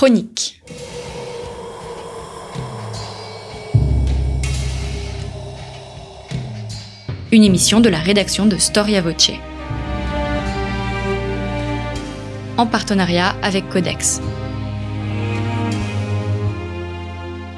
chronique. Une émission de la rédaction de Storia Voce. En partenariat avec Codex.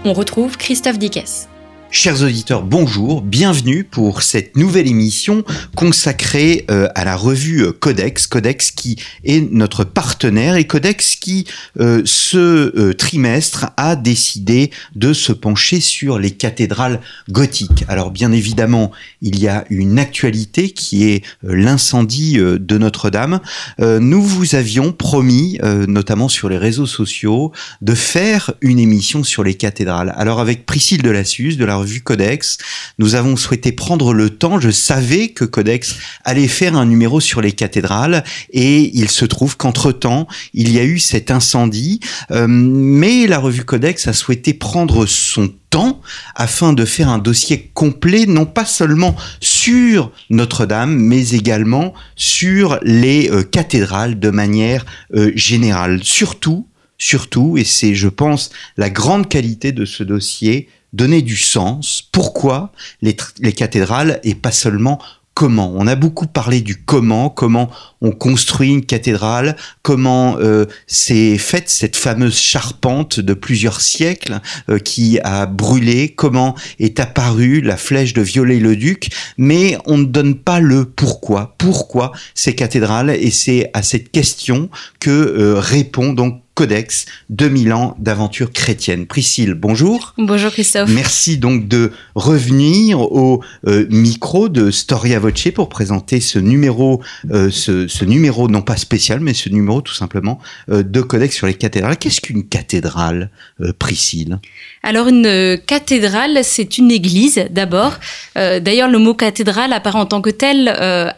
On retrouve Christophe Dickès. Chers auditeurs, bonjour, bienvenue pour cette nouvelle émission consacrée euh, à la revue euh, Codex, Codex qui est notre partenaire et Codex qui euh, ce trimestre a décidé de se pencher sur les cathédrales gothiques. Alors bien évidemment, il y a une actualité qui est l'incendie de Notre-Dame. nous vous avions promis, notamment sur les réseaux sociaux, de faire une émission sur les cathédrales. Alors avec Priscille Delassus de la Codex, nous avons souhaité prendre le temps. Je savais que Codex allait faire un numéro sur les cathédrales et il se trouve qu'entre-temps, il y a eu cet incendie. Euh, mais la revue Codex a souhaité prendre son temps afin de faire un dossier complet, non pas seulement sur Notre-Dame, mais également sur les euh, cathédrales de manière euh, générale. Surtout, surtout, et c'est, je pense, la grande qualité de ce dossier, donner du sens. Pourquoi les, cathédrales et pas seulement comment. On a beaucoup parlé du comment, comment on construit une cathédrale, comment euh, s'est faite cette fameuse charpente de plusieurs siècles euh, qui a brûlé, comment est apparue la flèche de Viollet-le-Duc, mais on ne donne pas le pourquoi. Pourquoi ces cathédrales? Et c'est à cette question que euh, répond donc Codex, 2000 ans d'aventure chrétienne. Priscille, bonjour. Bonjour Christophe. Merci donc de revenir au euh, micro de Storia Voce pour présenter ce numéro, euh, ce, numéro non pas spécial, mais ce numéro tout simplement euh, de Codex sur les cathédrales. Qu'est-ce qu'une cathédrale, Priscille? Alors une cathédrale, c'est une église d'abord. D'ailleurs, le mot cathédrale apparaît en tant que tel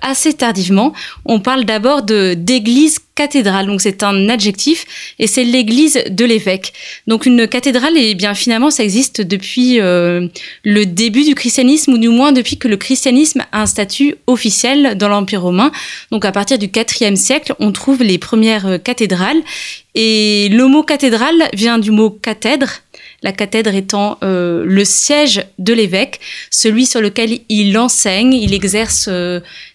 assez tardivement. On parle d'abord d'église cathédrale. Donc c'est un adjectif et c'est l'église de l'évêque. Donc une cathédrale, et eh bien finalement ça existe depuis euh, le début du christianisme ou du moins depuis que le christianisme a un statut officiel dans l'Empire romain. Donc à partir du IVe siècle, on trouve les premières euh, cathédrales et le mot cathédrale vient du mot cathèdre la cathèdre étant euh, le siège de l'évêque, celui sur lequel il enseigne, il exerce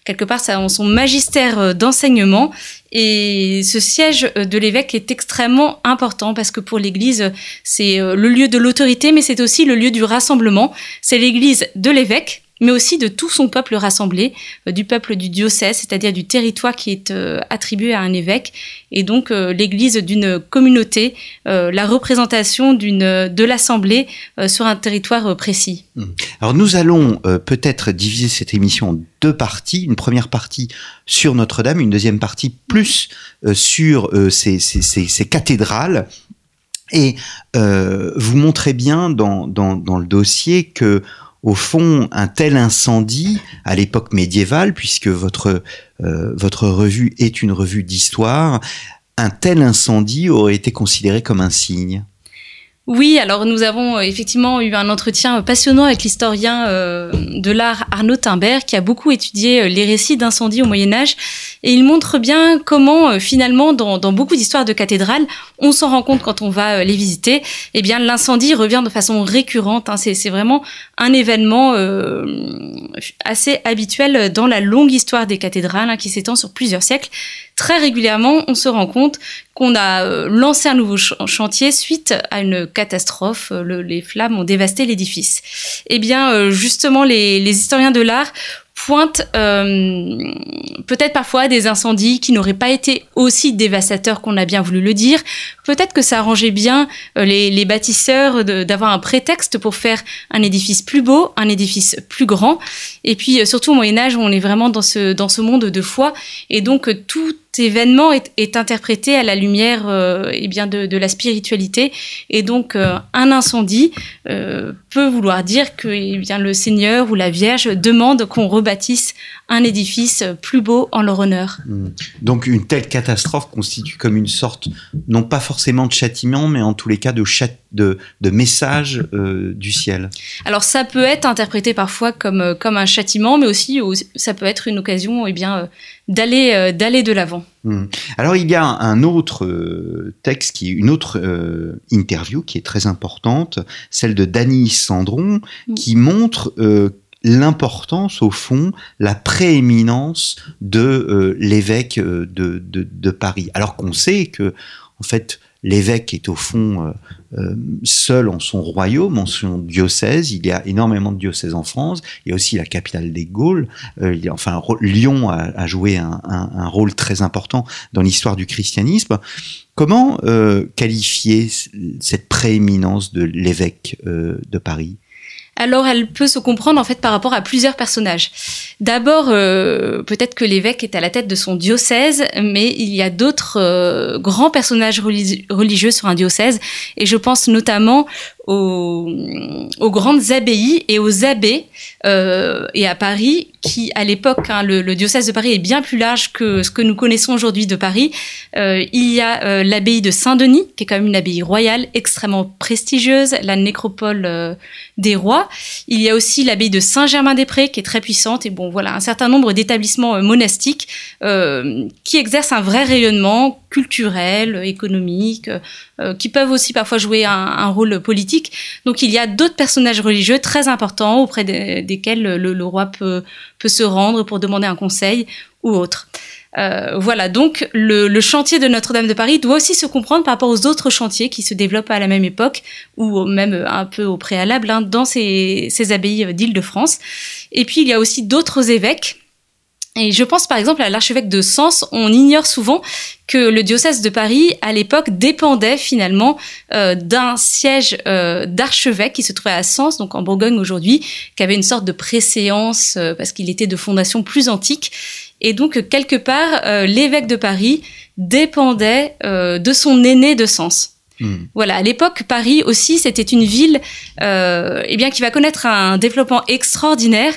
quelque part son magistère d'enseignement. Et ce siège de l'évêque est extrêmement important parce que pour l'Église, c'est le lieu de l'autorité, mais c'est aussi le lieu du rassemblement. C'est l'Église de l'évêque mais aussi de tout son peuple rassemblé, euh, du peuple du diocèse, c'est-à-dire du territoire qui est euh, attribué à un évêque, et donc euh, l'Église d'une communauté, la représentation de l'assemblée sur un territoire précis. Mmh. Alors nous allons peut-être diviser cette émission en deux parties, une première partie sur Notre-Dame, une deuxième partie plus sur ces, cathédrales. Et vous montrez bien dans le dossier que au fond, un tel incendie à l'époque médiévale, puisque votre, euh, votre revue est une revue d'histoire, un tel incendie aurait été considéré comme un signe oui, alors nous avons euh, effectivement eu un entretien passionnant avec l'historien euh, de l'art Arnaud Timbert qui a beaucoup étudié les récits d'incendie au Moyen Âge et il montre bien comment finalement dans, beaucoup d'histoires de cathédrales, on s'en rend compte quand on va les visiter, eh bien l'incendie revient de façon récurrente. Hein. c'est vraiment un événement euh, assez habituel dans la longue histoire des cathédrales hein, qui s'étend sur plusieurs siècles. Très régulièrement, on se rend compte qu'on a euh, lancé un nouveau chantier suite à une catastrophe. les flammes ont dévasté l'édifice. Eh bien, euh, justement, les, historiens de l'art pointe euh, peut-être parfois des incendies qui n'auraient pas été aussi dévastateurs qu'on a bien voulu le dire. Peut-être que ça arrangeait bien euh, les, les, bâtisseurs d'avoir un prétexte pour faire un édifice plus beau, un édifice plus grand. Et puis euh, surtout au Moyen Âge, on est vraiment dans ce, dans ce monde de foi. Et donc tout événement est, est, interprété à la lumière euh, eh bien de, de, la spiritualité et donc euh, un incendie euh, peut vouloir dire que eh bien le Seigneur ou la Vierge demande qu'on rebâtisse un édifice plus beau en leur honneur. Hmm. Donc une telle catastrophe constitue comme une sorte non pas forcément de châtiment mais en tous les cas de, de, de message euh, du ciel. Alors ça peut être interprété parfois comme comme un châtiment mais aussi ça peut être une occasion eh bien d'aller d'aller de l'avant. Hmm. Alors il y a un autre euh, texte, qui, une autre euh, interview qui est très importante, celle de Dany Sandron, hmm. qui montre euh, l'importance, au fond, la prééminence de l'évêque de, de, de, Paris. Alors qu'on sait que, en fait, l'évêque est au fond euh, euh, seul en son royaume, en son diocèse. Il y a énormément de diocèses en France. Il y a aussi la capitale des Gaules. Euh, enfin, Lyon a, joué un, rôle très important dans l'histoire du christianisme. Comment qualifier cette prééminence de l'évêque de Paris? Alors elle peut se comprendre en fait par rapport à plusieurs personnages. D'abord, euh, peut-être que l'évêque est à la tête de son diocèse, mais il y a d'autres euh, grands personnages religieux sur un diocèse, et je pense notamment aux, grandes abbayes et aux abbés. Euh, et à Paris, qui à l'époque, hein, le, diocèse de Paris est bien plus large que ce que nous connaissons aujourd'hui de Paris. Euh, il y a euh, l'abbaye de Saint-Denis, qui est quand même une abbaye royale extrêmement prestigieuse, la nécropole des rois. Il y a aussi l'abbaye de Saint-Germain-des-Prés, qui est très puissante. Et bon, voilà, un certain nombre d'établissements monastiques qui exercent un vrai rayonnement culturel, économique, qui peuvent aussi parfois jouer un rôle politique donc il y a d'autres personnages religieux très importants auprès desquels le, roi peut, se rendre pour demander un conseil ou autre. Euh, voilà, donc le, chantier de Notre-Dame de Paris doit aussi se comprendre par rapport aux autres chantiers qui se développent à la même époque, ou même un peu au préalable, hein, dans ces, ces abbayes d'Île-de-France. Et puis il y a aussi d'autres évêques et je pense par exemple à l'archevêque de Sens. On ignore souvent que le diocèse de Paris, à l'époque, dépendait finalement euh, d'un siège euh, d'archevêque qui se trouvait à Sens, donc en Bourgogne aujourd'hui, qui avait une sorte de préséance euh, parce qu'il était de fondation plus antique. Et donc, quelque part, l'évêque de Paris dépendait de son aîné de Sens. Hmm. Voilà, à l'époque, Paris aussi, c'était une ville euh, eh bien, qui va connaître un développement extraordinaire,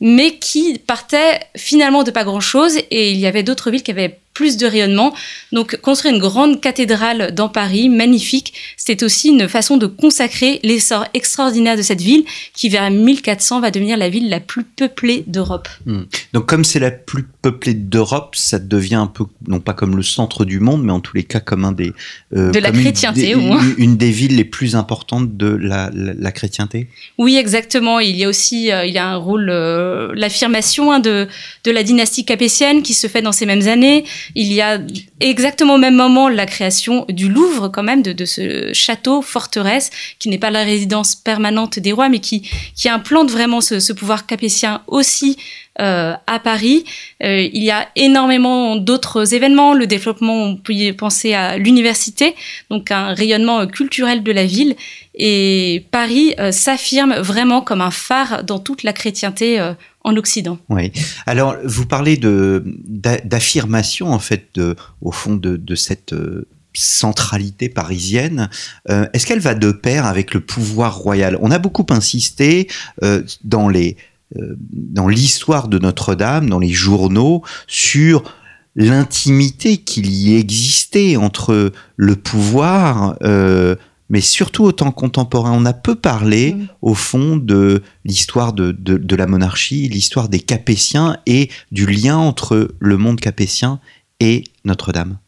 mais qui partait finalement de pas grand-chose. Et il y avait d'autres villes qui avaient plus de rayonnement. Donc construire une grande cathédrale dans Paris, magnifique, c'est aussi une façon de consacrer l'essor extraordinaire de cette ville qui vers 1400 va devenir la ville la plus peuplée d'Europe. Hmm. Donc comme c'est la plus peuplée d'Europe, ça devient un peu, non pas comme le centre du monde, mais en tous les cas comme un des... Euh, de la chrétienté au moins. Une des villes les plus importantes de la, la, chrétienté Oui, exactement. Il y a aussi euh, il y a un rôle, euh, l'affirmation hein, de, de la dynastie capétienne qui se fait dans ces mêmes années. Il y a exactement au même moment la création du Louvre, quand même, de, ce château, forteresse, qui n'est pas la résidence permanente des rois, mais qui, qui implante vraiment ce, pouvoir capétien aussi euh, à Paris. Euh, il y a énormément d'autres événements, le développement, on peut penser à l'université, donc un rayonnement culturel de la ville. Et Paris euh, s'affirme vraiment comme un phare dans toute la chrétienté en Occident. Oui. Alors, vous parlez d'affirmation en fait, au fond de, cette euh, centralité parisienne. Euh, est-ce qu'elle va de pair avec le pouvoir royal? On a beaucoup insisté euh, dans les dans l'histoire de Notre-Dame, dans les journaux, sur l'intimité qu'il y existait entre le pouvoir mais surtout au temps contemporain. On a peu parlé, mm. au fond, de l'histoire de, de, la monarchie, l'histoire des Capétiens et du lien entre le monde capétien et Notre-Dame.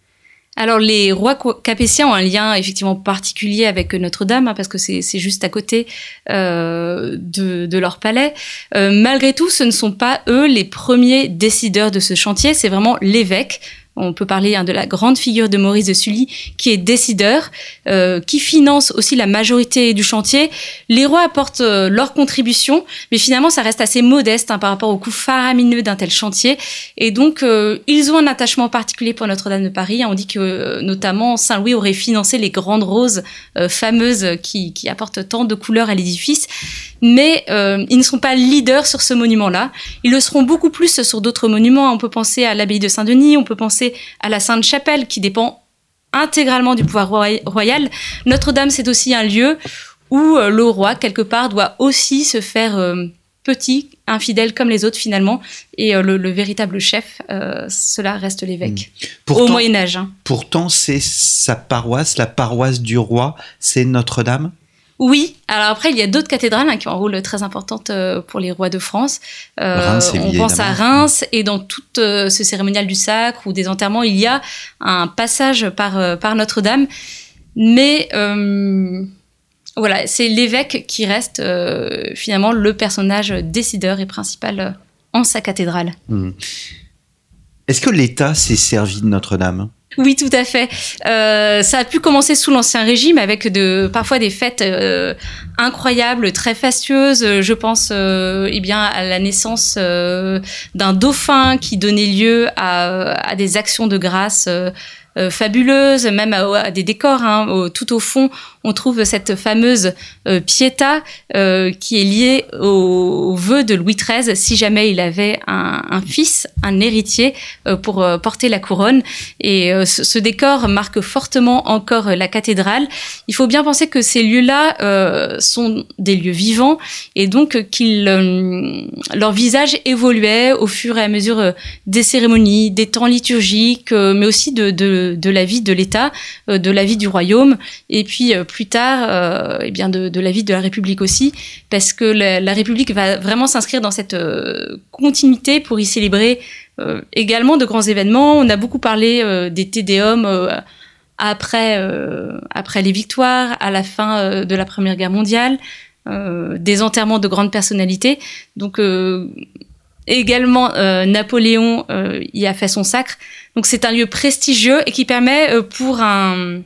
Alors les rois capétiens ont un lien effectivement particulier avec Notre-Dame hein, parce que c'est juste à côté euh, de, leur palais. Euh, malgré tout, ce ne sont pas eux les premiers décideurs de ce chantier, c'est vraiment l'évêque on peut parler hein, de la grande figure de Maurice de Sully, qui est décideur, euh, qui finance aussi la majorité du chantier. Les rois apportent euh, leur contribution, mais finalement, ça reste assez modeste hein, par rapport au coût faramineux d'un tel chantier. Et donc, euh, ils ont un attachement particulier pour Notre-Dame de Paris. On dit que notamment Saint-Louis aurait financé les grandes roses fameuses qui, qui, apportent tant de couleurs à l'édifice. Mais ils ne sont pas leaders sur ce monument-là. Ils le seront beaucoup plus sur d'autres monuments. On peut penser à l'abbaye de Saint-Denis, on peut penser à la Sainte-Chapelle, qui dépend intégralement du pouvoir royal. Notre-Dame, c'est aussi un lieu où euh, le roi, quelque part, doit aussi se faire euh, petit, infidèle comme les autres finalement, et euh, le, véritable chef, cela reste l'évêque. Hmm. Au Moyen Âge. Hein. Pourtant, c'est sa paroisse, la paroisse du roi, c'est Notre-Dame? Oui, alors après, il y a d'autres cathédrales hein, qui ont un rôle très important euh, pour les rois de France. Euh, on pense à Reims, et dans tout euh, ce cérémonial du sacre ou des enterrements, il y a un passage par, par Notre-Dame. Mais voilà, c'est l'évêque qui reste finalement le personnage décideur et principal en sa cathédrale. Hmm. Est-ce que l'État s'est servi de Notre-Dame? Oui, tout à fait. Euh, ça a pu commencer sous l'Ancien Régime avec parfois des fêtes euh, incroyables, très fastueuses. Je pense euh, eh bien, à la naissance d'un dauphin qui donnait lieu à, des actions de grâce euh, fabuleuse, même à, des décors. Hein. tout au fond, on trouve cette fameuse euh, Pietà euh, qui est liée au, vœu de Louis XIII si jamais il avait un, fils, un héritier pour porter la couronne. Et ce, décor marque fortement encore la cathédrale. Il faut bien penser que ces lieux-là sont des lieux vivants et donc qu'ils leur visage évoluait au fur et à mesure des cérémonies, des temps liturgiques, mais aussi de, la vie de l'État, euh, de la vie du royaume, et puis euh, plus tard, euh, eh bien de, la vie de la République aussi, parce que la, République va vraiment s'inscrire dans cette continuité pour y célébrer également de grands événements. On a beaucoup parlé des Tédéums après, après les victoires, à la fin de la Première Guerre mondiale, des enterrements de grandes personnalités. Donc également, Napoléon y a fait son sacre. Donc c'est un lieu prestigieux et qui permet euh, pour un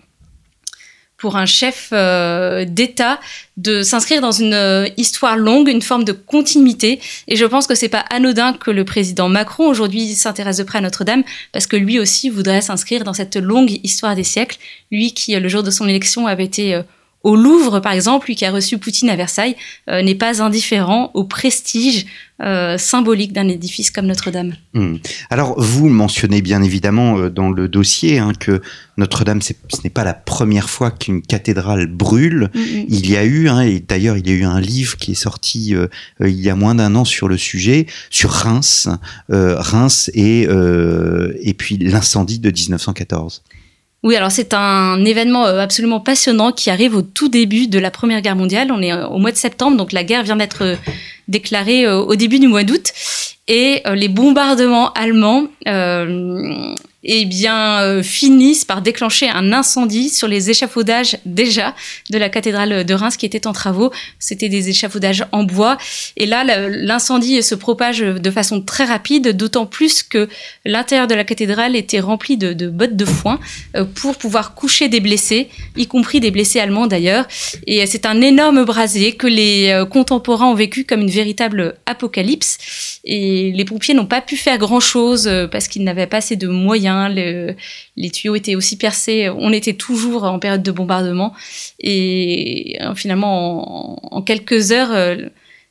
pour un chef euh, d'État de s'inscrire dans une euh, histoire longue, une forme de continuité. Et je pense que c'est pas anodin que le président Macron aujourd'hui s'intéresse de près à Notre-Dame, parce que lui aussi voudrait s'inscrire dans cette longue histoire des siècles. Lui qui, le jour de son élection, avait été au Louvre, par exemple, lui qui a reçu Poutine à Versailles, euh, n'est pas indifférent au prestige euh, symbolique d'un édifice comme Notre-Dame. Hmm. Alors, vous mentionnez bien évidemment euh, dans le dossier hein, que Notre-Dame, ce n'est pas la première fois qu'une cathédrale brûle. Mm, mm. Il y a eu, hein, et d'ailleurs, il y a eu un livre qui est sorti il y a moins d'un an sur le sujet, sur Reims, Reims et, et puis l'incendie de 1914. Oui, alors c'est un événement euh, absolument passionnant qui arrive au tout début de la Première Guerre mondiale. On est euh, au mois de septembre, donc la guerre vient d'être euh, déclarée au début du mois d'août. Et les bombardements allemands eh bien, euh, finissent par déclencher un incendie sur les échafaudages déjà de la cathédrale de Reims qui était en travaux. C'était des échafaudages en bois. Et là, l'incendie se propage de façon très rapide, d'autant plus que l'intérieur de la cathédrale était rempli de, de bottes de foin euh, pour pouvoir coucher des blessés, y compris des blessés allemands d'ailleurs. Et c'est un énorme brasier que les euh, contemporains ont vécu comme une véritable apocalypse. Et les pompiers n'ont pas pu faire grand-chose parce qu'ils n'avaient pas assez de moyens les tuyaux étaient aussi percés. On était toujours en période de bombardement. Et euh, finalement, en, quelques heures, euh,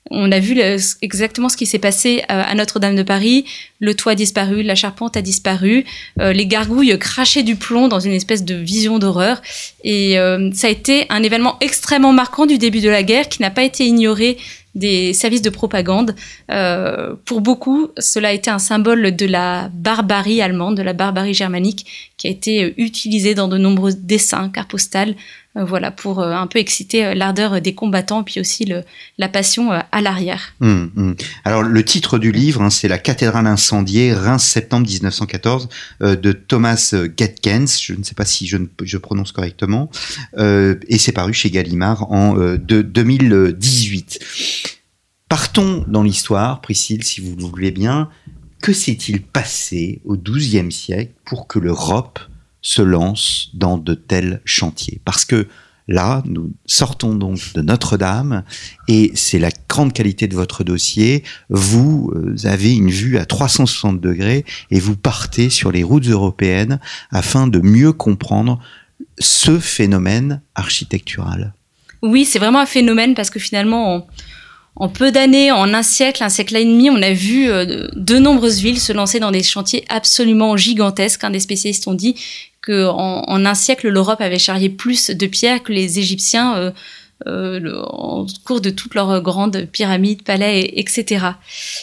on a vu exactement ce qui s'est passé à Notre-Dame de Paris. Le toit a disparu, la charpente a disparu, euh, les gargouilles crachaient du plomb dans une espèce de vision d'horreur. Et ça a été un événement extrêmement marquant du début de la guerre qui n'a pas été ignoré des services de propagande. Euh, pour beaucoup, cela a été un symbole de la barbarie allemande, de la barbarie germanique, qui a été utilisé dans de nombreux dessins, cartes postales, voilà, pour euh, un peu exciter l'ardeur des combattants, puis aussi la passion à l'arrière. Hum, hum. Alors, le titre du livre, hein, c'est La cathédrale incendiée, Reims, septembre 1914, de Thomas Getkens, je ne sais pas si je, prononce correctement, et c'est paru chez Gallimard en de 2018. Partons dans l'histoire, Priscille, si vous le voulez bien. Que s'est-il passé au XIIe siècle pour que l'Europe se lance dans de tels chantiers Parce que là, nous sortons donc de Notre-Dame et c'est la grande qualité de votre dossier. Vous euh, avez une vue à 360 degrés et vous partez sur les routes européennes afin de mieux comprendre ce phénomène architectural. Oui, c'est vraiment un phénomène parce que finalement, en peu d'années, en un siècle, un siècle et demi, on a vu euh, de nombreuses villes se lancer dans des chantiers absolument gigantesques. des spécialistes ont dit qu'en en, un siècle, l'Europe avait charrié plus de pierres que les Égyptiens euh, euh, en cours de toutes leurs grandes pyramides, palais, etc.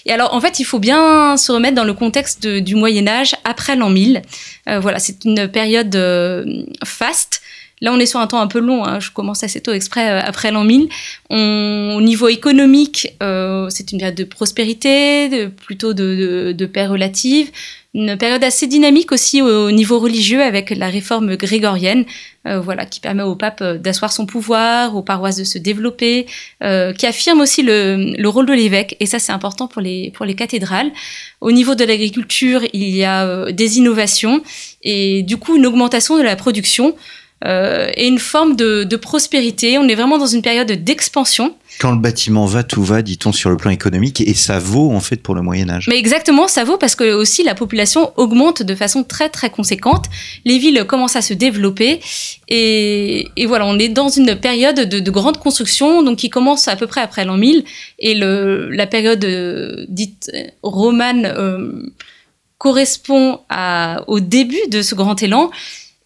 Et alors, en fait, il faut bien se remettre dans le contexte du Moyen Âge après l'an 1000. voilà, c'est une période faste Là, on est sur un temps un peu long. Hein. Je commence assez tôt exprès euh, après l'an 1000. au niveau économique, euh, c'est une période de prospérité, de, plutôt de, de, paix relative. Une période assez dynamique aussi au, niveau religieux avec la réforme grégorienne, euh, voilà, qui permet au pape d'asseoir son pouvoir, aux paroisses de se développer, qui affirme aussi le, le rôle de l'évêque. Et ça, c'est important pour les, pour les cathédrales. Au niveau de l'agriculture, il y a des innovations et du coup une augmentation de la production. Euh, et une forme de, de, prospérité. On est vraiment dans une période d'expansion. Quand le bâtiment va, tout va, dit-on sur le plan économique, et ça vaut en fait pour le Moyen Âge. Mais exactement, ça vaut parce que aussi la population augmente de façon très très conséquente. Les villes commencent à se développer, et, et voilà, on est dans une période de, de, grande construction, donc qui commence à peu près après l'an 1000, et le, la période euh, dite romane euh, correspond à, au début de ce grand élan.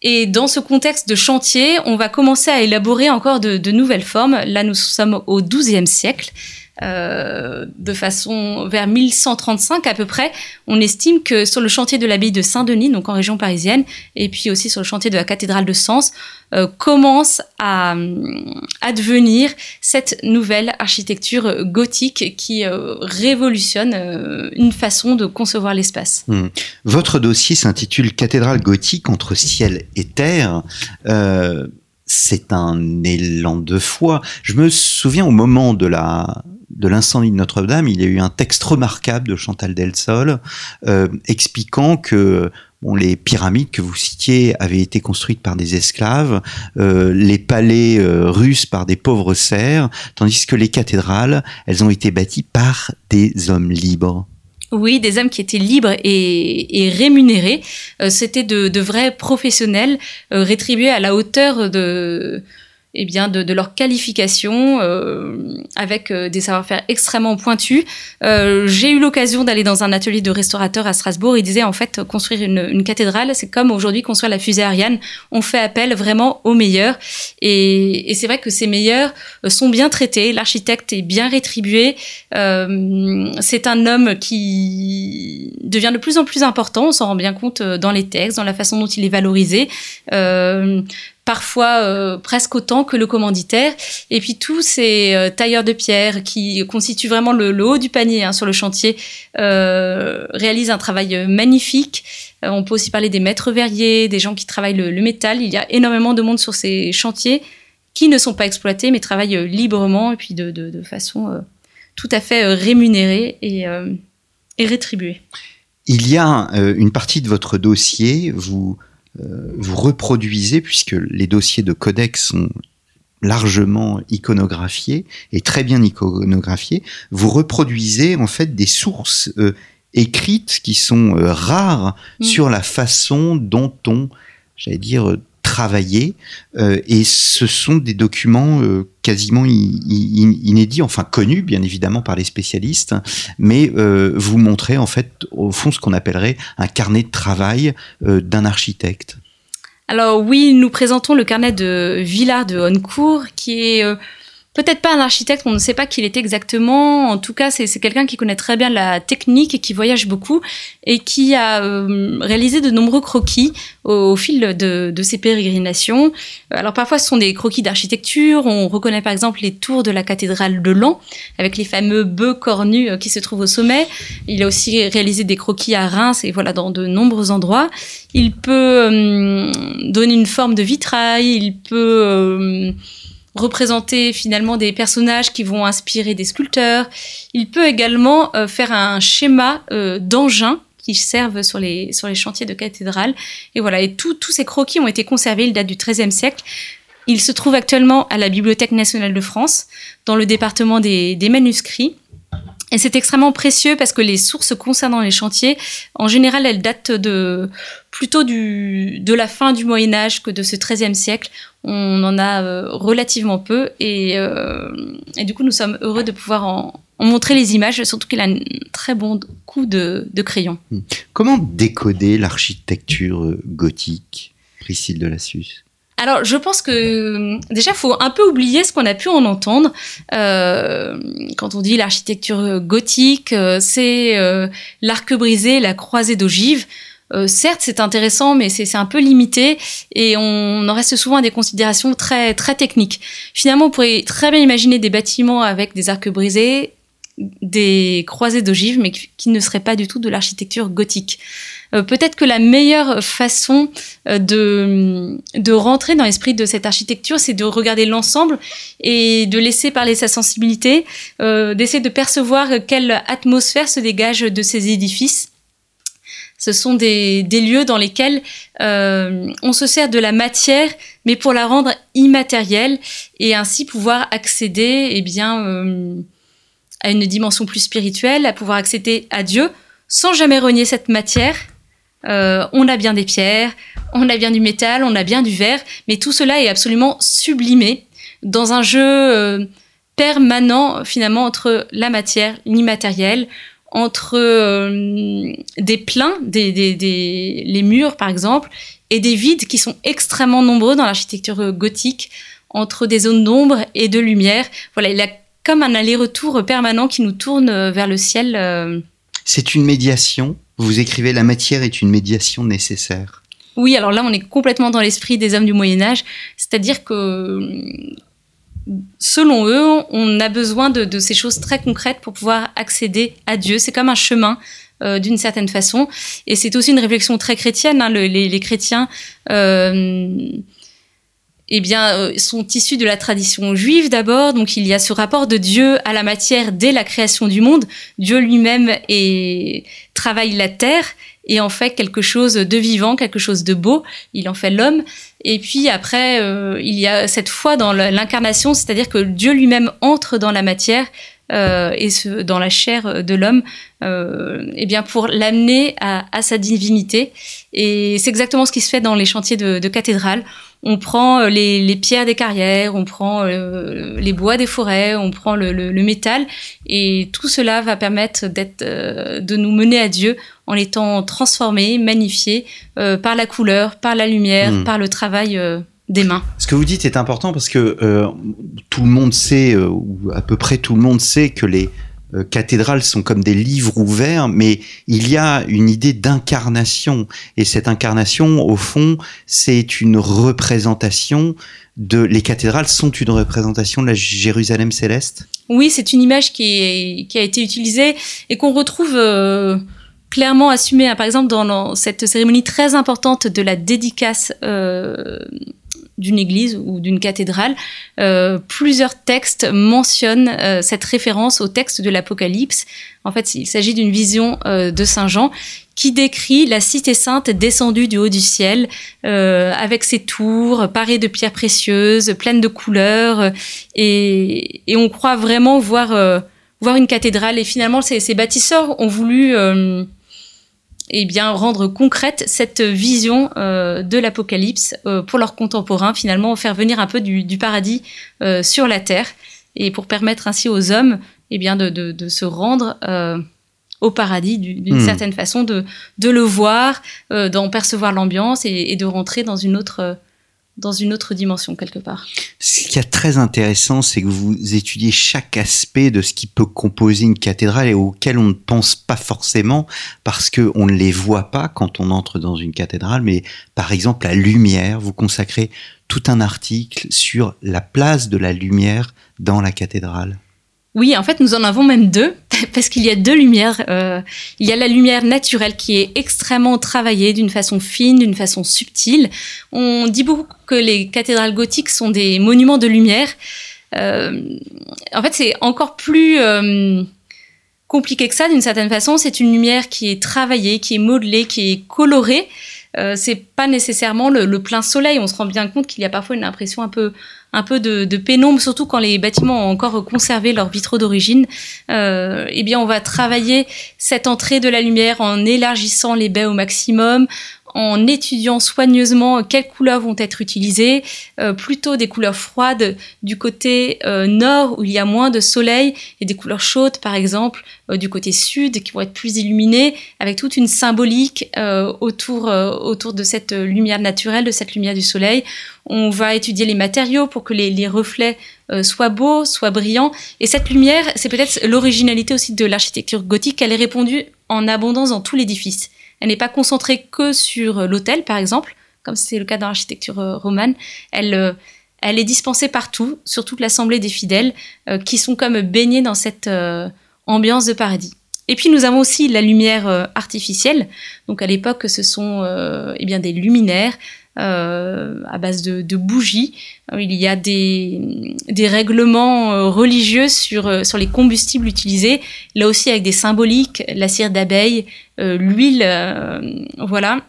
Et dans ce contexte de chantier, on va commencer à élaborer encore de, nouvelles formes. Là, nous sommes au XIIe siècle. Euh, de façon vers 1135 à peu près. On estime que sur le chantier de l'abbaye de Saint-Denis, donc en région parisienne, et puis aussi sur le chantier de la cathédrale de Sens, euh, commence à advenir cette nouvelle architecture gothique qui euh, révolutionne euh, une façon de concevoir l'espace. Hmm. Votre dossier s'intitule Cathédrale gothique entre ciel et terre c'est un élan de foi. Je me souviens au moment de la de l'incendie de Notre-Dame, il y a eu un texte remarquable de Chantal Delsol euh, expliquant que les pyramides que vous citiez avaient été construites par des esclaves, euh, les palais euh, russes par des pauvres serfs, tandis que les cathédrales, elles ont été bâties par des hommes libres. Oui, des hommes qui étaient libres et, rémunérés. C'était de, de, vrais professionnels rétribués à la hauteur de, eh bien, de, leur qualification euh, avec euh, des savoir-faire extrêmement pointus. Euh, j'ai eu l'occasion d'aller dans un atelier de restaurateur à Strasbourg. Il disait en fait construire une, cathédrale, c'est comme aujourd'hui construire la fusée Ariane. On fait appel vraiment aux meilleurs. Et, c'est vrai que ces meilleurs sont bien traités. L'architecte est bien rétribué. C'est un homme qui devient de plus en plus important. On s'en rend bien compte dans les textes, dans la façon dont il est valorisé. Parfois euh, presque autant que le commanditaire. Et puis tous ces euh, tailleurs de pierre qui constituent vraiment le, haut du panier hein, sur le chantier euh, réalisent un travail magnifique. on peut aussi parler des maîtres verriers, des gens qui travaillent le, métal. Il y a énormément de monde sur ces chantiers qui ne sont pas exploités mais travaillent librement et puis de, façon tout à fait rémunérée et, et rétribuée. Il y a une partie de votre dossier, vous vous reproduisez, puisque les dossiers de codex sont largement iconographiés et très bien iconographiés, vous reproduisez en fait des sources euh, écrites qui sont euh, rares mm. sur la façon dont on, j'allais dire, travailler euh, et ce sont des documents euh, quasiment inédits, enfin connus bien évidemment par les spécialistes, mais euh, vous montrez en fait au fond ce qu'on appellerait un carnet de travail d'un architecte. Alors oui, nous présentons le carnet de Villard de Honcourt qui est peut-être pas un architecte, on ne sait pas qui il est exactement. En tout cas, c'est quelqu'un qui connaît très bien la technique et qui voyage beaucoup et qui a euh, réalisé de nombreux croquis au, fil de, ses pérégrinations. Alors parfois, ce sont des croquis d'architecture. On reconnaît par exemple les tours de la cathédrale de Lan avec les fameux bœufs cornus euh, qui se trouvent au sommet. Il a aussi réalisé des croquis à Reims et voilà dans de nombreux endroits. Il peut euh, donner une forme de vitrail. Il peut représenter finalement des personnages qui vont inspirer des sculpteurs. Il peut également euh, faire un schéma euh, d'engins qui servent sur les, sur les chantiers de cathédrales. Et voilà, et tous ces croquis ont été conservés, ils datent du XIIIe siècle. Ils se trouvent actuellement à la Bibliothèque nationale de France, dans le département des, des manuscrits. Et c'est extrêmement précieux parce que les sources concernant les chantiers, en général, elles datent de plutôt de la fin du Moyen Âge que de ce XIIIe siècle. On en a euh, relativement peu et, euh, et, du coup, nous sommes heureux de pouvoir en, montrer les images, surtout qu'il a un très bon coup de, crayon. Hmm. Comment décoder l'architecture gothique, Priscille de Lassus? Alors, je pense que déjà, il faut un peu oublier ce qu'on a pu en entendre. Euh, quand on dit l'architecture gothique, euh, c'est euh, l'arc brisé, la croisée d'ogive. certes, c'est intéressant, mais c'est un peu limité et on en reste souvent à des considérations très très techniques. Finalement, on pourrait très bien imaginer des bâtiments avec des arcs brisés, des croisées d'ogives, mais qui ne seraient pas du tout de l'architecture gothique. Euh, peut-être que la meilleure façon euh, de, de rentrer dans l'esprit de cette architecture, c'est de regarder l'ensemble et de laisser parler sa sensibilité, euh, d'essayer de percevoir quelle atmosphère se dégage de ces édifices. Ce sont des, des lieux dans lesquels on se sert de la matière, mais pour la rendre immatérielle et ainsi pouvoir accéder, eh bien, à une dimension plus spirituelle, à pouvoir accéder à Dieu sans jamais renier cette matière. Euh, on a bien des pierres, on a bien du métal, on a bien du verre, mais tout cela est absolument sublimé dans un jeu euh, permanent finalement entre la matière, l'immatériel, entre euh, des pleins, des, les murs par exemple, et des vides qui sont extrêmement nombreux dans l'architecture gothique, entre des zones d'ombre et de lumière. Voilà, il a comme un aller-retour permanent qui nous tourne vers le ciel. C'est une médiation. Vous écrivez la matière est une médiation nécessaire. Oui, alors là, on est complètement dans l'esprit des hommes du Moyen Âge, c'est-à-dire que selon eux, on a besoin de, ces choses très concrètes pour pouvoir accéder à Dieu. C'est comme un chemin. Euh, d'une certaine façon. Et c'est aussi une réflexion très chrétienne. Hein. les, chrétiens eh bien, euh, sont issus de la tradition juive d'abord. Donc, il y a ce rapport de Dieu à la matière dès la création du monde. Dieu lui-même travaille la terre et en fait quelque chose de vivant, quelque chose de beau. Il en fait l'homme. Et puis après, euh, il y a cette foi dans l'incarnation, c'est-à-dire que Dieu lui-même entre dans la matière euh, et dans la chair de l'homme, eh bien pour l'amener à, sa divinité. Et c'est exactement ce qui se fait dans les chantiers de, de cathédrale on prend euh, les, pierres des carrières, on prend euh, les bois des forêts, on prend le, métal, et tout cela va permettre d'être, euh, de nous mener à Dieu en étant transformés, magnifiés par la couleur, par la lumière, hmm. par le travail des mains. Ce que vous dites est important parce que tout le monde sait, ou à peu près tout le monde sait que les euh, cathédrales sont comme des livres ouverts, mais il y a une idée d'incarnation. Et cette incarnation, au fond, c'est une représentation de... Les cathédrales sont une représentation de la Jérusalem céleste Oui, c'est une image qui, qui, a été utilisée et qu'on retrouve... Euh, clairement assumée, hein. par exemple dans, cette cérémonie très importante de la dédicace euh, d'une église ou d'une cathédrale, euh, plusieurs textes mentionnent euh, cette référence au texte de l'Apocalypse. En fait, il s'agit d'une vision euh, de Saint Jean qui décrit la cité sainte descendue du haut du ciel, avec ses tours parées de pierres précieuses, pleines de couleurs, et, on croit vraiment voir, voir une cathédrale. Et finalement, ces, ces bâtisseurs ont voulu et bien rendre concrète cette vision euh, de l'Apocalypse euh, pour leurs contemporains, finalement faire venir un peu du, paradis euh, sur la terre et pour permettre ainsi aux hommes et bien de, de, se rendre au paradis d'une hmm. certaine façon, de, de le voir, d'en percevoir l'ambiance et, et, de rentrer dans une autre dans une autre dimension quelque part. Ce qui est très intéressant, c'est que vous étudiez chaque aspect de ce qui peut composer une cathédrale et auquel on ne pense pas forcément parce qu'on ne les voit pas quand on entre dans une cathédrale. Mais par exemple, la lumière, vous consacrez tout un article sur la place de la lumière dans la cathédrale. Oui, en fait, nous en avons même deux, parce qu'il y a deux lumières. Euh, il y a la lumière naturelle qui est extrêmement travaillée d'une façon fine, d'une façon subtile. On dit beaucoup que les cathédrales gothiques sont des monuments de lumière. Euh, en fait, c'est encore plus euh, compliqué que ça d'une certaine façon. C'est une lumière qui est travaillée, qui est modelée, qui est colorée. Euh, c'est pas nécessairement le, le, plein soleil. On se rend bien compte qu'il y a parfois une impression un peu un peu de, de, pénombre, surtout quand les bâtiments ont encore conservé leurs vitraux d'origine, euh, eh bien on va travailler cette entrée de la lumière en élargissant les baies au maximum, en étudiant soigneusement quelles couleurs vont être utilisées, euh, plutôt des couleurs froides du côté euh, nord où il y a moins de soleil et des couleurs chaudes par exemple euh, du côté sud qui vont être plus illuminées avec toute une symbolique autour, autour de cette lumière naturelle, de cette lumière du soleil. On va étudier les matériaux pour que les, les reflets soient beaux, soient brillants. Et cette lumière, c'est peut-être l'originalité aussi de l'architecture gothique, elle est répandue en abondance dans tout l'édifice Elle n'est pas concentrée que sur l'autel, par exemple, comme c'est le cas dans l'architecture romane. Elle, elle est dispensée partout, sur toute l'assemblée des fidèles, qui sont comme baignés dans cette ambiance de paradis. Et puis nous avons aussi la lumière artificielle. Donc à l'époque, ce sont eh bien des luminaires euh, à base de, bougies. Euh, il y a des, règlements euh, religieux sur, sur les combustibles utilisés, là aussi avec des symboliques, la cire d'abeille, l'huile, voilà.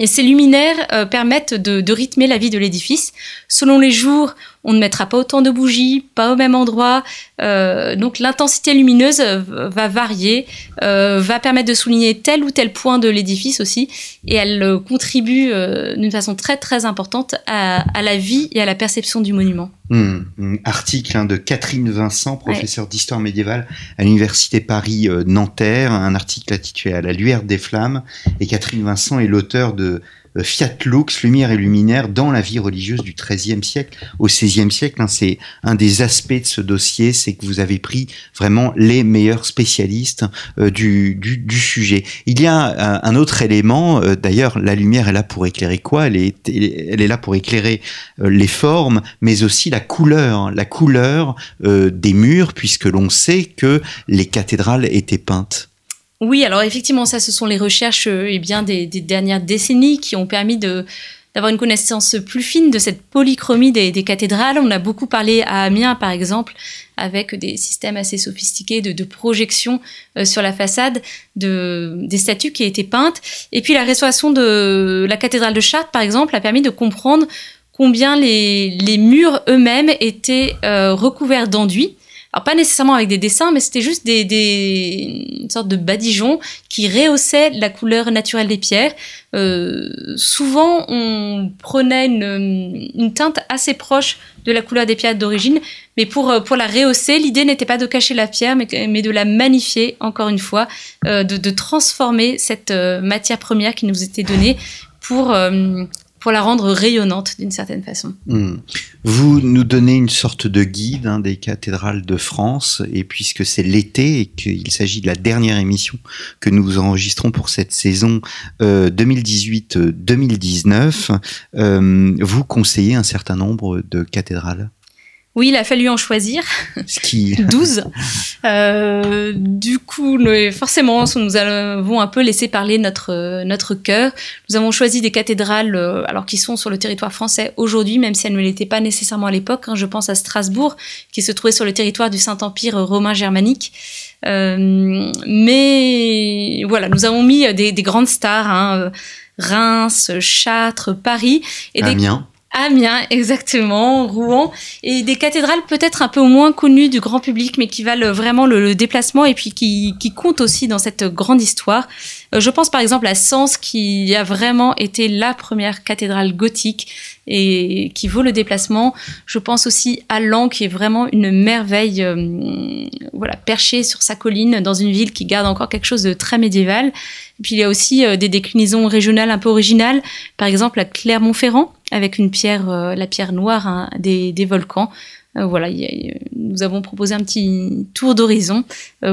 Et ces luminaires permettent de, rythmer la vie de l'édifice. Selon les jours, on ne mettra pas autant de bougies, pas au même endroit. Euh, donc l'intensité lumineuse va varier, euh, va permettre de souligner tel ou tel point de l'édifice aussi, et elle euh, contribue d'une façon très très importante à, la vie et à la perception du monument. Hmm, hmm. article hein, de Catherine Vincent, professeure d'histoire médiévale à l'université Paris Nanterre, un article intitulé À la lueur des flammes, et Catherine Vincent est l'auteur de euh, Fiat Lux, lumière et luminaire, dans la vie religieuse du XIIIe siècle au XVIe siècle. Hein, c'est un des aspects de ce dossier, c'est que vous avez pris vraiment les meilleurs spécialistes euh, du, sujet. Il y a euh, un autre élément, d'ailleurs, la lumière est là pour éclairer quoi? Elle est, elle est là pour éclairer les formes, mais aussi la couleur, la couleur des murs, puisque l'on sait que les cathédrales étaient peintes. Oui, alors effectivement, ça, ce sont les recherches euh, eh bien, des, dernières décennies qui ont permis de d'avoir une connaissance plus fine de cette polychromie des, cathédrales. On a beaucoup parlé à Amiens, par exemple, avec des systèmes assez sophistiqués de, projection euh, sur la façade de, des statues qui étaient peintes. Et puis la restauration de la cathédrale de Chartres, par exemple, a permis de comprendre combien les, les murs eux-mêmes étaient euh, recouverts d'enduit alors pas nécessairement avec des dessins, mais c'était juste des, des de badigeon qui rehaussait la couleur naturelle des pierres. Euh, souvent, on prenait une, teinte assez proche de la couleur des pierres d'origine, mais pour, pour la rehausser, l'idée n'était pas de cacher la pierre, mais, mais de la magnifier, encore une fois, euh, de, transformer cette euh, matière première qui nous était donnée pour euh, pour la rendre rayonnante d'une certaine façon. Hmm. Vous nous donnez une sorte de guide hein, des cathédrales de France, et puisque c'est l'été et qu'il s'agit de la dernière émission que nous enregistrons pour cette saison 2018-2019, euh, euh, vous conseillez un certain nombre de cathédrales? Oui, il a fallu en choisir. Ski. 12. Euh, du coup, forcément, nous avons un peu laissé parler notre, notre cœur. Nous avons choisi des cathédrales euh, alors qui sont sur le territoire français aujourd'hui, même si elles ne l'étaient pas nécessairement à l'époque. Hein. Je pense à Strasbourg, qui se trouvait sur le territoire du Saint-Empire romain germanique. Euh, mais voilà, nous avons mis des, grandes stars, hein, Reims, Chartres, Paris. Et Amiens. Amiens, exactement, Rouen, et des cathédrales peut-être un peu moins connues du grand public, mais qui valent vraiment le, déplacement et puis qui, qui, comptent aussi dans cette grande histoire. Euh, je pense par exemple à Sens, qui a vraiment été la première cathédrale gothique et qui vaut le déplacement. Je pense aussi à Lan, qui est vraiment une merveille, euh, voilà, perchée sur sa colline dans une ville qui garde encore quelque chose de très médiéval. Et puis il y a aussi euh, des déclinaisons régionales un peu originales, par exemple à Clermont-Ferrand, avec une pierre, euh, la pierre noire hein, des, volcans. voilà, nous avons proposé un petit tour d'horizon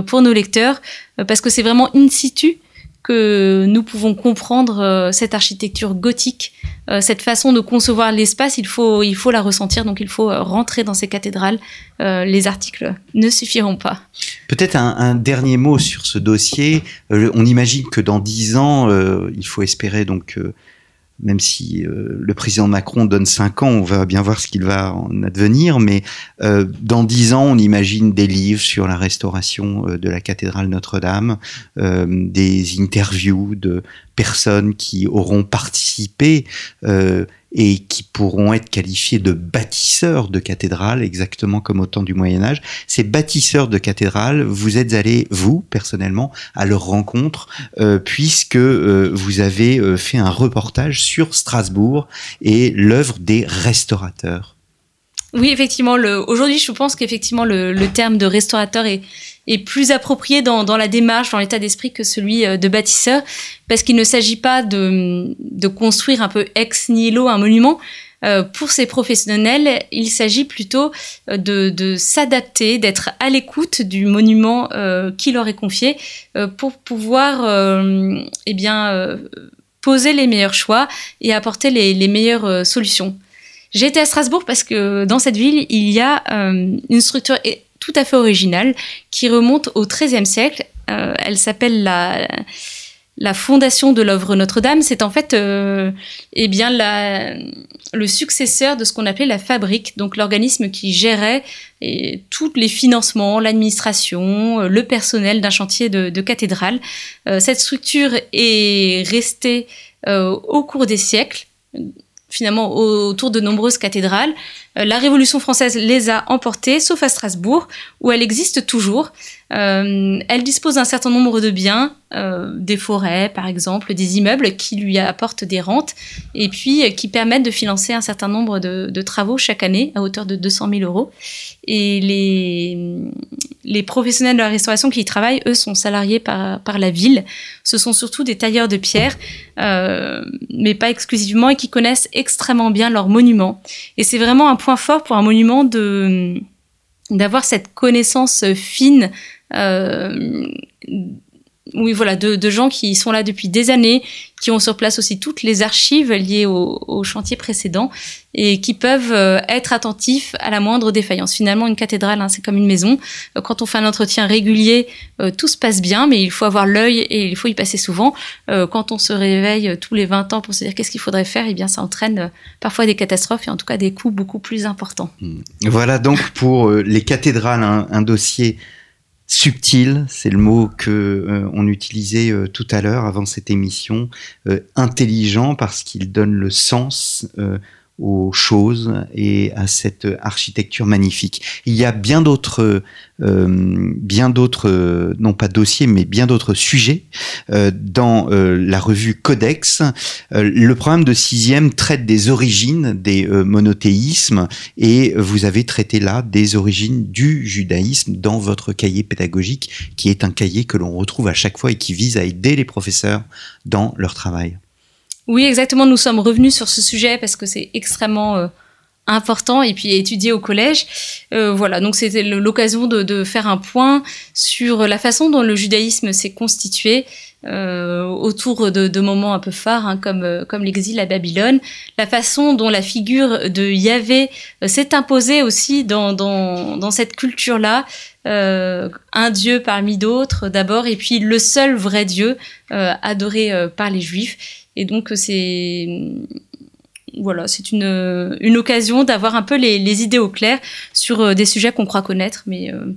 pour nos lecteurs, parce que c'est vraiment in situ que nous pouvons comprendre euh, cette architecture gothique, euh, cette façon de concevoir l'espace, il faut, il faut la ressentir, donc il faut euh, rentrer dans ces cathédrales. les articles ne suffiront pas. Peut-être un, un, dernier mot sur ce dossier. on imagine que dans dix ans, il faut espérer donc même si euh, le président Macron donne cinq ans, on va bien voir ce qu'il va en advenir, mais euh, dans dix ans, on imagine des livres sur la restauration euh, de la cathédrale Notre-Dame, des interviews de personnes qui auront participé et qui pourront être qualifiés de bâtisseurs de cathédrales, exactement comme au temps du Moyen Âge. Ces bâtisseurs de cathédrales, vous êtes allés, vous, personnellement, à leur rencontre, euh, puisque euh, vous avez euh, fait un reportage sur Strasbourg et l'œuvre des restaurateurs. Oui, effectivement. Aujourd'hui, je pense qu'effectivement, le, le, terme de restaurateur est, est plus approprié dans, dans la démarche, dans l'état d'esprit que celui euh, de bâtisseur, parce qu'il ne s'agit pas de, de construire un peu ex nihilo un monument, pour ces professionnels, il s'agit plutôt de, de s'adapter, d'être à l'écoute du monument qui leur est confié pour pouvoir eh bien, poser les meilleurs choix et apporter les, les meilleures solutions. J'ai été à Strasbourg parce que dans cette ville, il y a une structure tout à fait originale qui remonte au XIIIe siècle. elle s'appelle la fondation de l'œuvre Notre-Dame, c'est en fait euh, eh bien le successeur de ce qu'on appelait la fabrique, donc l'organisme qui gérait tous les financements, l'administration, euh, le personnel d'un chantier de, cathédrale. Euh, cette structure est restée au cours des siècles, finalement autour de nombreuses cathédrales. La Révolution française les a emportées, sauf à Strasbourg, où elle existe toujours. Euh, elle dispose d'un certain nombre de biens, euh, des forêts par exemple, des immeubles qui lui apportent des rentes et puis euh, qui permettent de financer un certain nombre de, travaux chaque année à hauteur de 200 000 euros. Et les, les professionnels de la restauration qui y travaillent, eux, sont salariés par, par la ville. Ce sont surtout des tailleurs de pierre, mais pas exclusivement, et qui connaissent extrêmement bien leurs monuments. Et c'est vraiment un point fort pour un monument de d'avoir cette connaissance fine euh, oui, voilà, de, gens qui sont là depuis des années, qui ont sur place aussi toutes les archives liées au, chantier précédent et qui peuvent euh, être attentifs à la moindre défaillance. Finalement, une cathédrale, hein, c'est comme une maison. Euh, quand on fait un entretien régulier, tout se passe bien, mais il faut avoir l'œil et il faut y passer souvent. quand on se réveille tous les 20 ans pour se dire qu'est-ce qu'il faudrait faire, eh bien, ça entraîne parfois des catastrophes et en tout cas des coûts beaucoup plus importants. Voilà donc pour les cathédrales, un dossier subtil, c'est le mot que euh, on utilisait euh, tout à l'heure avant cette émission, euh, intelligent parce qu'il donne le sens aux choses et à cette architecture magnifique. Il y a bien d'autres, euh, bien d'autres, non pas dossiers, mais bien d'autres sujets euh, dans euh, la revue Codex. le programme de sixième traite des origines des monothéismes et vous avez traité là des origines du judaïsme dans votre cahier pédagogique, qui est un cahier que l'on retrouve à chaque fois et qui vise à aider les professeurs dans leur travail. Oui, exactement. Nous sommes revenus sur ce sujet parce que c'est extrêmement euh, important et puis étudié au collège. Euh, voilà, donc c'était l'occasion de, faire un point sur la façon dont le judaïsme s'est constitué euh, autour de, moments un peu phares hein, comme, comme l'exil à Babylone, la façon dont la figure de Yahvé s'est imposée aussi dans, dans, dans cette culture-là, un Dieu parmi d'autres d'abord, et puis le seul vrai Dieu adoré par les Juifs. Et donc c'est voilà, c'est une, une occasion d'avoir un peu les, idées au clair sur euh, des sujets qu'on croit connaître, mais, euh,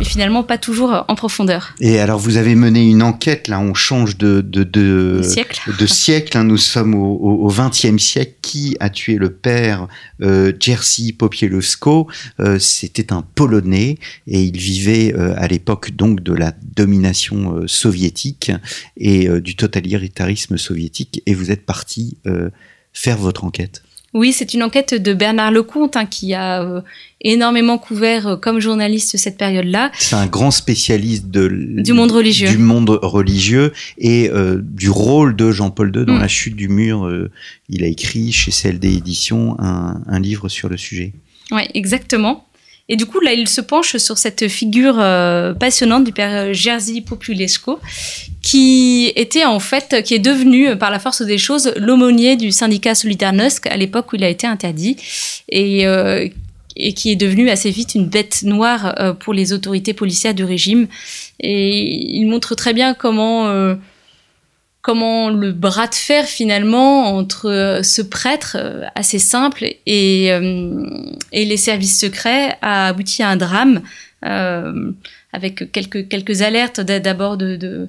mais finalement pas toujours en profondeur. Et alors vous avez mené une enquête, là on change de, de, de, siècle. de siècle hein. nous sommes au XXe siècle. Qui a tué le père euh, Jerzy Popielowsko euh, C'était un Polonais et il vivait à l'époque donc de la domination soviétique et du totalitarisme soviétique et vous êtes parti faire votre enquête oui, c'est une enquête de Bernard Lecomte hein, qui a euh, énormément couvert euh, comme journaliste cette période-là. C'est un grand spécialiste de, du monde religieux, du monde religieux et euh, du rôle de Jean-Paul II dans mm. la chute du mur. il a écrit chez CLD Éditions un, un livre sur le sujet. Oui, exactement. Et du coup, là, il se penche sur cette figure euh, passionnante du père Jerzy Populesco, qui était en fait, qui est devenu, par la force des choses, l'aumônier du syndicat Solidarnosc à l'époque où il a été interdit, et, euh, et qui est devenu assez vite une bête noire euh, pour les autorités policières du régime. Et il montre très bien comment comment le bras de fer finalement entre euh, ce prêtre euh, assez simple et, euh, et les services secrets a abouti à un drame avec quelques, quelques alertes d'abord de,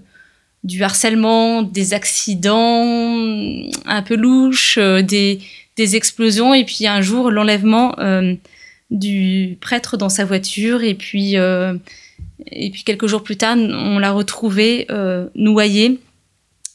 du harcèlement, des accidents un peu louches, des, des explosions et puis un jour l'enlèvement du prêtre dans sa voiture et puis, et puis quelques jours plus tard on l'a retrouvé noyé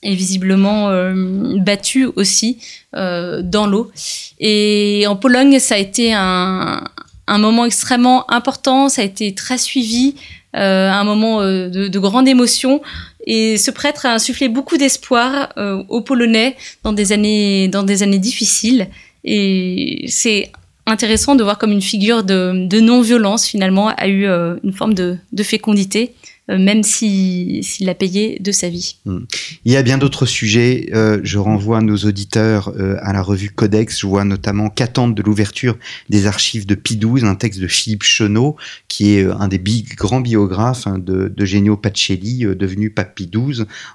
et visiblement euh, battu aussi euh, dans l'eau. Et en Pologne, ça a été un, moment extrêmement important, ça a été très suivi, euh, un moment de, de, grande émotion. Et ce prêtre a insufflé beaucoup d'espoir aux Polonais dans des années, dans des années difficiles. Et c'est intéressant de voir comme une figure de, non-violence finalement a eu une forme de fécondité même s'il a payé de sa vie. Hmm. Il y a bien d'autres sujets. Euh, je renvoie nos auditeurs euh, à la revue Codex. Je vois notamment qu'attendre de l'ouverture des archives de Pidouze, un texte de Philippe Chenot, qui est un des grands biographes hein, de, de Genio Pacelli, devenu pape Pie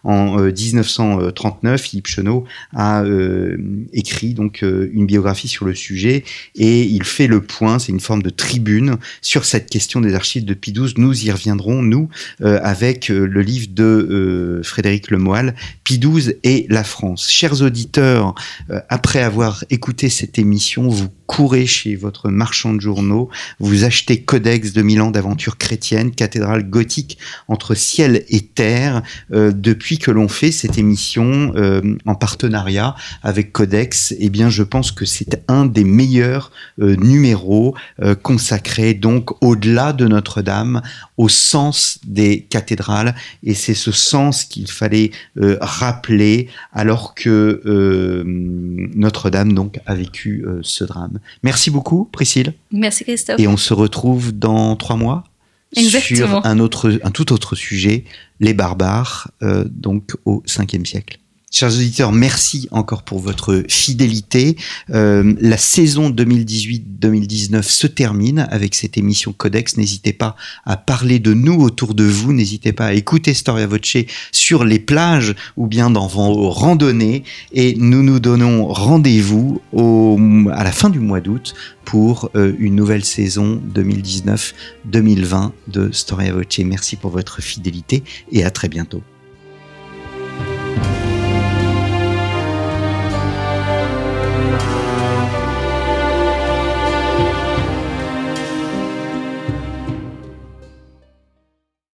En 1939, Philippe Chenot a écrit donc une biographie sur le sujet et il fait le point, c'est une forme de tribune sur cette question des archives de Pie Nous y reviendrons, nous, euh, avec euh, le livre de euh, Frédéric Lemoyle, Pie et la France. Chers auditeurs, après avoir écouté cette émission, vous courez chez votre marchand de journaux, vous achetez Codex de Milan d'aventure chrétienne, cathédrale gothique entre ciel et terre. depuis que l'on fait cette émission en partenariat avec Codex, eh bien, je pense que c'est un des meilleurs numéros consacrés donc au-delà de Notre-Dame, au sens des cathédrales et c'est ce sens qu'il fallait euh, rappeler alors que euh, Notre-Dame donc a vécu euh, ce drame. Merci beaucoup Priscille. Merci Christophe. Et on se retrouve dans trois mois sur un autre, un tout autre sujet, les barbares, donc au 5e siècle. Chers auditeurs, merci encore pour votre fidélité. Euh, la saison 2018-2019 se termine avec cette émission Codex. N'hésitez pas à parler de nous autour de vous. N'hésitez pas à écouter Storia Voce sur les plages ou bien dans vos randonnées. Et nous nous donnons rendez-vous à la fin du mois d'août pour euh, une nouvelle saison 2019-2020 de Storia Voce. Merci pour votre fidélité et à très bientôt.